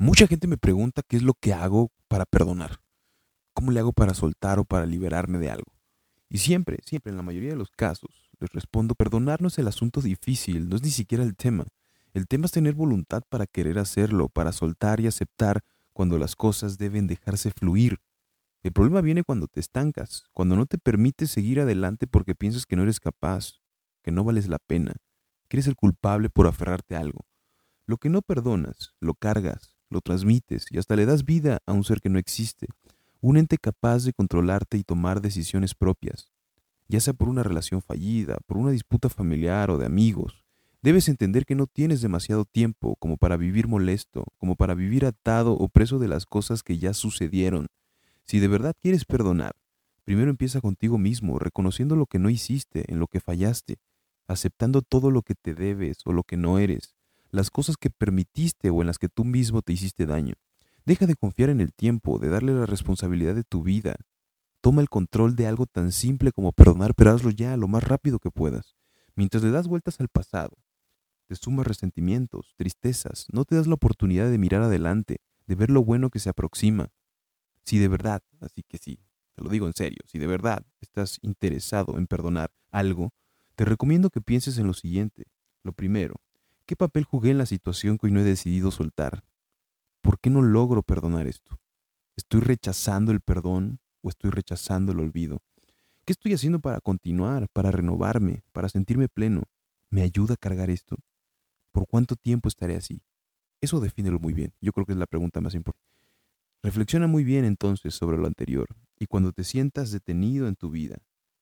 Mucha gente me pregunta qué es lo que hago para perdonar. ¿Cómo le hago para soltar o para liberarme de algo? Y siempre, siempre, en la mayoría de los casos, les respondo, perdonar no es el asunto difícil, no es ni siquiera el tema. El tema es tener voluntad para querer hacerlo, para soltar y aceptar cuando las cosas deben dejarse fluir. El problema viene cuando te estancas, cuando no te permites seguir adelante porque piensas que no eres capaz, que no vales la pena, que eres el culpable por aferrarte a algo. Lo que no perdonas, lo cargas, lo transmites y hasta le das vida a un ser que no existe, un ente capaz de controlarte y tomar decisiones propias, ya sea por una relación fallida, por una disputa familiar o de amigos. Debes entender que no tienes demasiado tiempo como para vivir molesto, como para vivir atado o preso de las cosas que ya sucedieron. Si de verdad quieres perdonar, primero empieza contigo mismo, reconociendo lo que no hiciste, en lo que fallaste, aceptando todo lo que te debes o lo que no eres, las cosas que permitiste o en las que tú mismo te hiciste daño. Deja de confiar en el tiempo, de darle la responsabilidad de tu vida. Toma el control de algo tan simple como perdonar, pero hazlo ya lo más rápido que puedas. Mientras le das vueltas al pasado, te sumas resentimientos, tristezas, no te das la oportunidad de mirar adelante, de ver lo bueno que se aproxima. Si de verdad, así que sí, te lo digo en serio, si de verdad estás interesado en perdonar algo, te recomiendo que pienses en lo siguiente. Lo primero, ¿qué papel jugué en la situación que hoy no he decidido soltar? ¿por qué no logro perdonar esto? ¿Estoy rechazando el perdón o estoy rechazando el olvido? ¿Qué estoy haciendo para continuar, para renovarme, para sentirme pleno? ¿Me ayuda a cargar esto? ¿Por cuánto tiempo estaré así? Eso defínelo muy bien. Yo creo que es la pregunta más importante. Reflexiona muy bien entonces sobre lo anterior y cuando te sientas detenido en tu vida,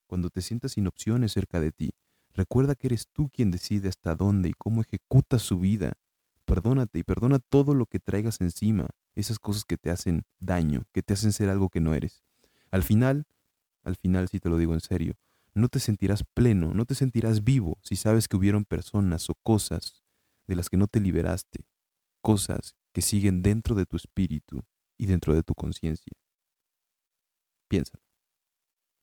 cuando te sientas sin opciones cerca de ti, recuerda que eres tú quien decide hasta dónde y cómo ejecutas su vida Perdónate y perdona todo lo que traigas encima, esas cosas que te hacen daño, que te hacen ser algo que no eres. Al final, al final, si te lo digo en serio, no te sentirás pleno, no te sentirás vivo si sabes que hubieron personas o cosas de las que no te liberaste, cosas que siguen dentro de tu espíritu y dentro de tu conciencia. Piensa.